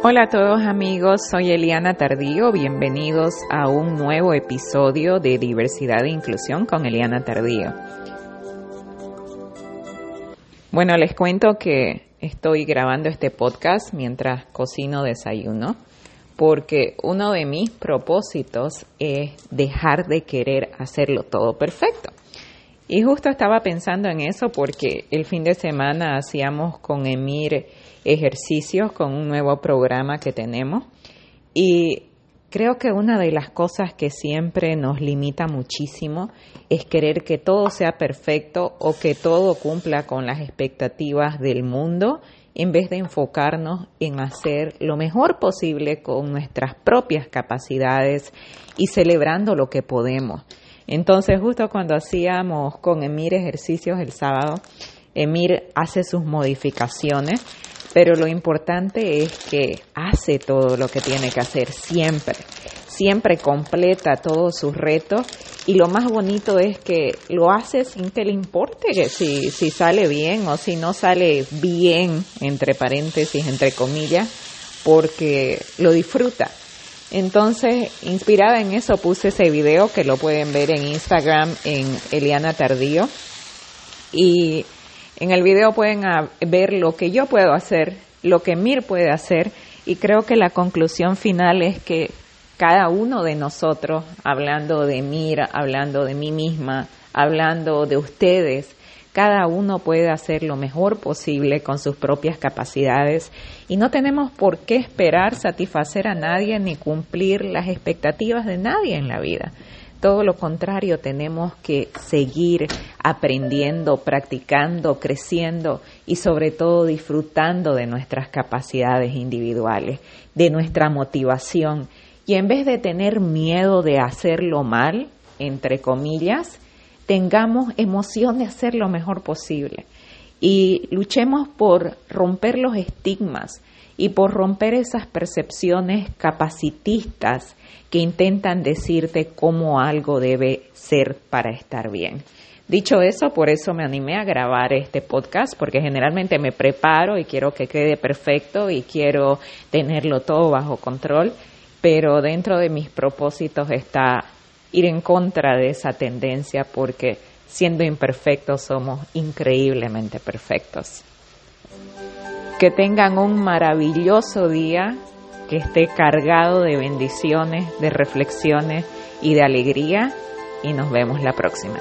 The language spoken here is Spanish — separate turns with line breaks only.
Hola a todos amigos, soy Eliana Tardío, bienvenidos a un nuevo episodio de Diversidad e Inclusión con Eliana Tardío. Bueno, les cuento que estoy grabando este podcast mientras cocino desayuno, porque uno de mis propósitos es dejar de querer hacerlo todo perfecto. Y justo estaba pensando en eso porque el fin de semana hacíamos con Emir ejercicios con un nuevo programa que tenemos y creo que una de las cosas que siempre nos limita muchísimo es querer que todo sea perfecto o que todo cumpla con las expectativas del mundo en vez de enfocarnos en hacer lo mejor posible con nuestras propias capacidades y celebrando lo que podemos. Entonces, justo cuando hacíamos con Emir ejercicios el sábado, Emir hace sus modificaciones pero lo importante es que hace todo lo que tiene que hacer siempre, siempre completa todos sus retos y lo más bonito es que lo hace sin que le importe que si, si sale bien o si no sale bien, entre paréntesis, entre comillas, porque lo disfruta. Entonces, inspirada en eso, puse ese video que lo pueden ver en Instagram en Eliana Tardío. Y en el video pueden ver lo que yo puedo hacer, lo que Mir puede hacer y creo que la conclusión final es que cada uno de nosotros, hablando de Mir, hablando de mí misma, hablando de ustedes, cada uno puede hacer lo mejor posible con sus propias capacidades y no tenemos por qué esperar satisfacer a nadie ni cumplir las expectativas de nadie en la vida. Todo lo contrario, tenemos que seguir aprendiendo, practicando, creciendo y sobre todo disfrutando de nuestras capacidades individuales, de nuestra motivación. Y en vez de tener miedo de hacerlo mal, entre comillas, tengamos emoción de hacer lo mejor posible y luchemos por romper los estigmas y por romper esas percepciones capacitistas que intentan decirte cómo algo debe ser para estar bien. Dicho eso, por eso me animé a grabar este podcast, porque generalmente me preparo y quiero que quede perfecto y quiero tenerlo todo bajo control, pero dentro de mis propósitos está ir en contra de esa tendencia porque siendo imperfectos somos increíblemente perfectos. Que tengan un maravilloso día que esté cargado de bendiciones, de reflexiones y de alegría y nos vemos la próxima.